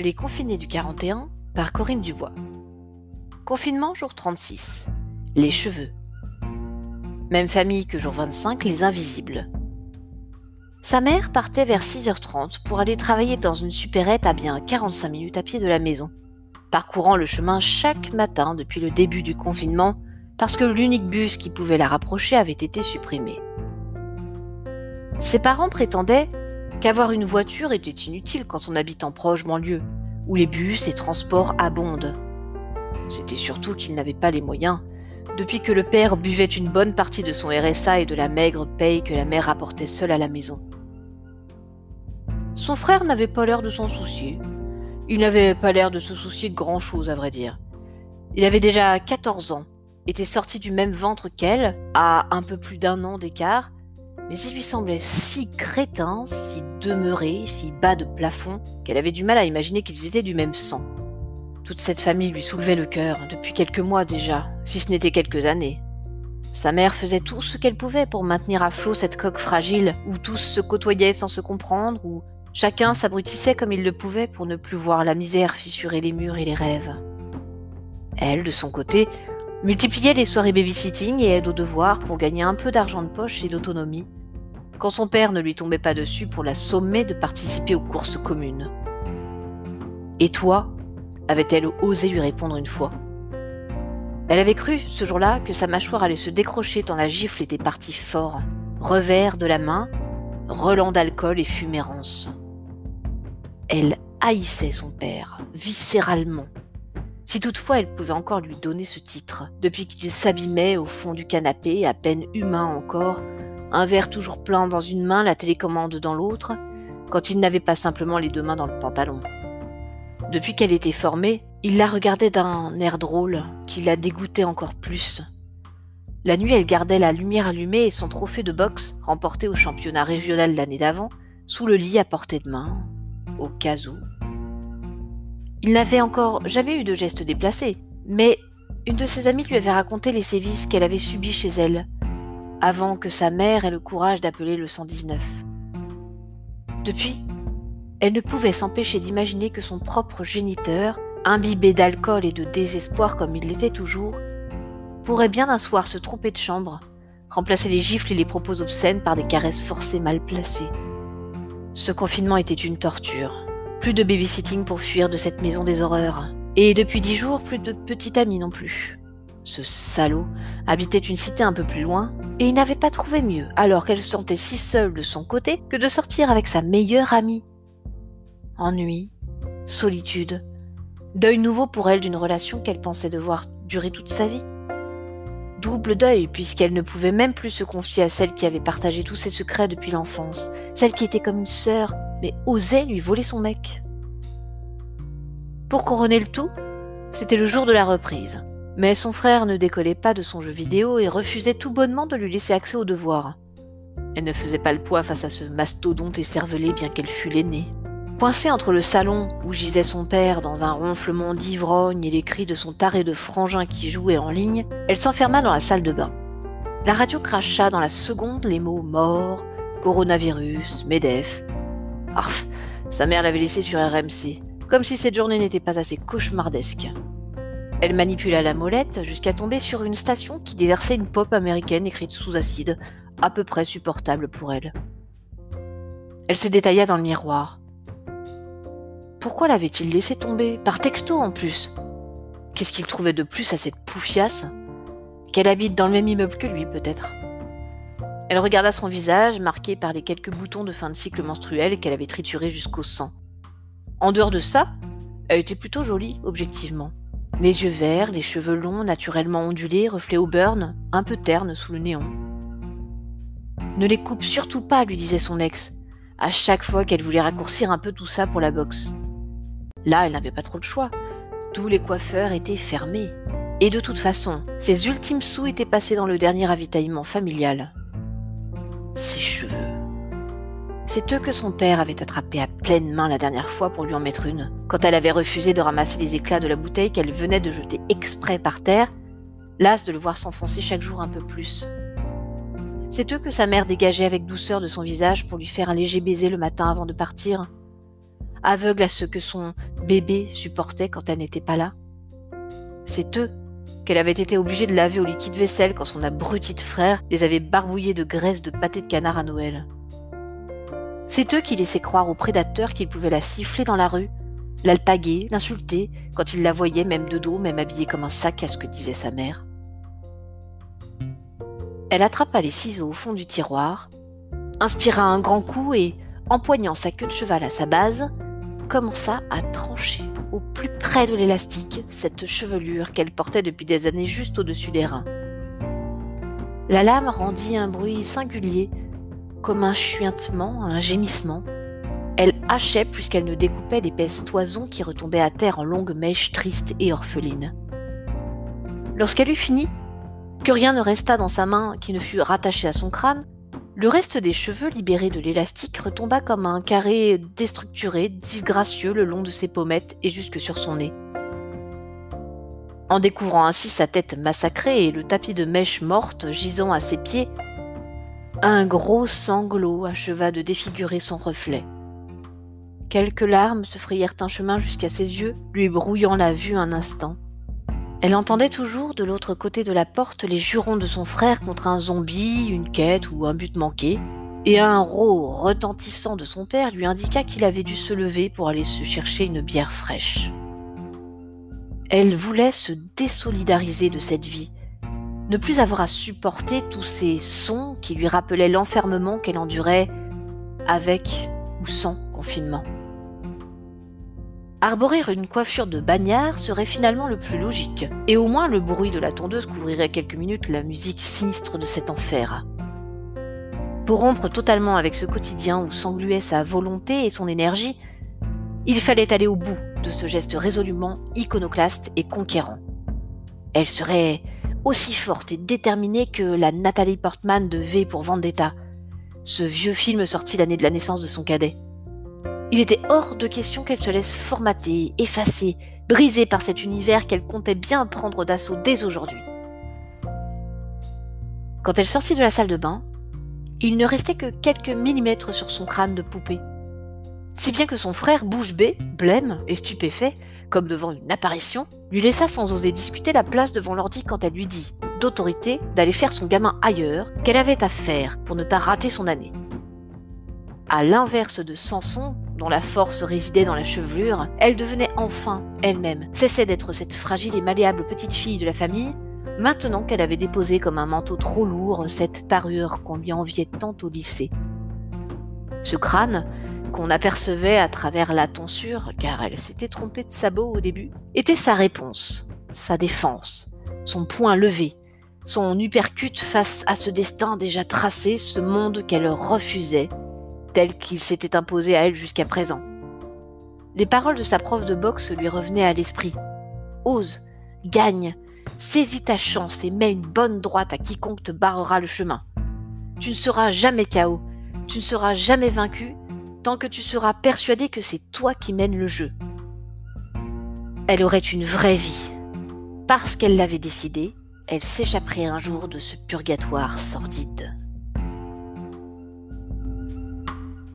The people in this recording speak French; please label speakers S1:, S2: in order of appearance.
S1: Les confinés du 41 par Corinne Dubois. Confinement jour 36. Les cheveux. Même famille que jour 25, les invisibles. Sa mère partait vers 6h30 pour aller travailler dans une supérette à bien 45 minutes à pied de la maison, parcourant le chemin chaque matin depuis le début du confinement parce que l'unique bus qui pouvait la rapprocher avait été supprimé. Ses parents prétendaient qu'avoir une voiture était inutile quand on habite en proche banlieue, où les bus et transports abondent. C'était surtout qu'ils n'avaient pas les moyens, depuis que le père buvait une bonne partie de son RSA et de la maigre paye que la mère rapportait seule à la maison. Son frère n'avait pas l'air de s'en soucier. Il n'avait pas l'air de se soucier de grand-chose, à vrai dire. Il avait déjà 14 ans, était sorti du même ventre qu'elle, à un peu plus d'un an d'écart, mais il lui semblait si crétin, si demeuré, si bas de plafond, qu'elle avait du mal à imaginer qu'ils étaient du même sang. Toute cette famille lui soulevait le cœur, depuis quelques mois déjà, si ce n'était quelques années. Sa mère faisait tout ce qu'elle pouvait pour maintenir à flot cette coque fragile, où tous se côtoyaient sans se comprendre, où chacun s'abrutissait comme il le pouvait pour ne plus voir la misère fissurer les murs et les rêves. Elle, de son côté, multipliait les soirées babysitting et aide aux devoirs pour gagner un peu d'argent de poche et d'autonomie, quand son père ne lui tombait pas dessus pour la sommer de participer aux courses communes. Et toi avait-elle osé lui répondre une fois. Elle avait cru, ce jour-là, que sa mâchoire allait se décrocher tant la gifle était partie fort. Revers de la main, relent d'alcool et fumérance. Elle haïssait son père, viscéralement. Si toutefois elle pouvait encore lui donner ce titre, depuis qu'il s'abîmait au fond du canapé, à peine humain encore, un verre toujours plein dans une main, la télécommande dans l'autre, quand il n'avait pas simplement les deux mains dans le pantalon. Depuis qu'elle était formée, il la regardait d'un air drôle qui la dégoûtait encore plus. La nuit, elle gardait la lumière allumée et son trophée de boxe, remporté au championnat régional l'année d'avant, sous le lit à portée de main, au cas où. Il n'avait encore jamais eu de geste déplacé, mais une de ses amies lui avait raconté les sévices qu'elle avait subis chez elle, avant que sa mère ait le courage d'appeler le 119. Depuis, elle ne pouvait s'empêcher d'imaginer que son propre géniteur, imbibé d'alcool et de désespoir comme il l'était toujours, pourrait bien un soir se tromper de chambre, remplacer les gifles et les propos obscènes par des caresses forcées mal placées. Ce confinement était une torture. Plus de babysitting pour fuir de cette maison des horreurs. Et depuis dix jours, plus de petit ami non plus. Ce salaud habitait une cité un peu plus loin, et il n'avait pas trouvé mieux, alors qu'elle se sentait si seule de son côté, que de sortir avec sa meilleure amie. Ennui, solitude, deuil nouveau pour elle d'une relation qu'elle pensait devoir durer toute sa vie. Double deuil, puisqu'elle ne pouvait même plus se confier à celle qui avait partagé tous ses secrets depuis l'enfance, celle qui était comme une sœur, mais osait lui voler son mec. Pour couronner le tout, c'était le jour de la reprise. Mais son frère ne décollait pas de son jeu vidéo et refusait tout bonnement de lui laisser accès aux devoirs. Elle ne faisait pas le poids face à ce mastodonte écervelé bien qu'elle fût l'aînée. Coincée entre le salon où gisait son père dans un ronflement d'ivrogne et les cris de son taré de frangin qui jouait en ligne, elle s'enferma dans la salle de bain. La radio cracha dans la seconde les mots mort, coronavirus, MEDEF. Arf, sa mère l'avait laissé sur RMC, comme si cette journée n'était pas assez cauchemardesque. Elle manipula la molette jusqu'à tomber sur une station qui déversait une pop américaine écrite sous acide, à peu près supportable pour elle. Elle se détailla dans le miroir. Pourquoi l'avait-il laissé tomber? Par texto en plus. Qu'est-ce qu'il trouvait de plus à cette poufiasse? Qu'elle habite dans le même immeuble que lui, peut-être? Elle regarda son visage, marqué par les quelques boutons de fin de cycle menstruel qu'elle avait triturés jusqu'au sang. En dehors de ça, elle était plutôt jolie, objectivement. Les yeux verts, les cheveux longs, naturellement ondulés, reflets au burn, un peu ternes sous le néon. Ne les coupe surtout pas, lui disait son ex, à chaque fois qu'elle voulait raccourcir un peu tout ça pour la boxe. Là, elle n'avait pas trop de choix. Tous les coiffeurs étaient fermés. Et de toute façon, ses ultimes sous étaient passés dans le dernier ravitaillement familial. Ses cheveux. C'est eux que son père avait attrapés à pleine main la dernière fois pour lui en mettre une, quand elle avait refusé de ramasser les éclats de la bouteille qu'elle venait de jeter exprès par terre, las de le voir s'enfoncer chaque jour un peu plus. C'est eux que sa mère dégageait avec douceur de son visage pour lui faire un léger baiser le matin avant de partir. aveugle à ce que son bébé supportait quand elle n'était pas là. C'est eux qu'elle avait été obligée de laver au liquide vaisselle quand son abruti de frère les avait barbouillés de graisse de pâté de canard à Noël. C'est eux qui laissaient croire aux prédateurs qu'ils pouvaient la siffler dans la rue, l'alpaguer, l'insulter, quand ils la voyaient même de dos, même habillée comme un sac à ce que disait sa mère. Elle attrapa les ciseaux au fond du tiroir, inspira un grand coup et, empoignant sa queue de cheval à sa base, commença à trancher au plus près de l'élastique cette chevelure qu'elle portait depuis des années juste au-dessus des reins. La lame rendit un bruit singulier, comme un chuintement, un gémissement. Elle hachait plus qu'elle ne découpait l'épaisse toison qui retombait à terre en longues mèches tristes et orphelines. Lorsqu'elle eut fini, que rien ne resta dans sa main qui ne fût rattaché à son crâne, le reste des cheveux libérés de l'élastique retomba comme un carré déstructuré, disgracieux le long de ses pommettes et jusque sur son nez. En découvrant ainsi sa tête massacrée et le tapis de mèches mortes gisant à ses pieds, un gros sanglot acheva de défigurer son reflet. Quelques larmes se frayèrent un chemin jusqu'à ses yeux, lui brouillant la vue un instant. Elle entendait toujours de l'autre côté de la porte les jurons de son frère contre un zombie, une quête ou un but manqué, et un rot retentissant de son père lui indiqua qu'il avait dû se lever pour aller se chercher une bière fraîche. Elle voulait se désolidariser de cette vie, ne plus avoir à supporter tous ces sons qui lui rappelaient l'enfermement qu'elle endurait avec ou sans confinement. Arborer une coiffure de bagnard serait finalement le plus logique, et au moins le bruit de la tondeuse couvrirait quelques minutes la musique sinistre de cet enfer. Pour rompre totalement avec ce quotidien où s'engluait sa volonté et son énergie, il fallait aller au bout de ce geste résolument iconoclaste et conquérant. Elle serait aussi forte et déterminée que la Nathalie Portman de V pour Vendetta, ce vieux film sorti l'année de la naissance de son cadet. Il était hors de question qu'elle se laisse formater, effacer, briser par cet univers qu'elle comptait bien prendre d'assaut dès aujourd'hui. Quand elle sortit de la salle de bain, il ne restait que quelques millimètres sur son crâne de poupée. Si bien que son frère bouche bée, blême et stupéfait, comme devant une apparition, lui laissa sans oser discuter la place devant l'ordi quand elle lui dit, d'autorité, d'aller faire son gamin ailleurs, qu'elle avait à faire pour ne pas rater son année. À l'inverse de Samson, dont la force résidait dans la chevelure, elle devenait enfin elle-même, cessait d'être cette fragile et malléable petite fille de la famille, maintenant qu'elle avait déposé comme un manteau trop lourd cette parure qu'on lui enviait tant au lycée. Ce crâne, qu'on apercevait à travers la tonsure, car elle s'était trompée de sabot au début, était sa réponse, sa défense, son poing levé, son uppercut face à ce destin déjà tracé, ce monde qu'elle refusait, tel qu'il s'était imposé à elle jusqu'à présent. Les paroles de sa prof de boxe lui revenaient à l'esprit. Ose, gagne, saisis ta chance et mets une bonne droite à quiconque te barrera le chemin. Tu ne seras jamais KO, tu ne seras jamais vaincu tant que tu seras persuadé que c'est toi qui mènes le jeu. Elle aurait une vraie vie. Parce qu'elle l'avait décidé, elle s'échapperait un jour de ce purgatoire sordide.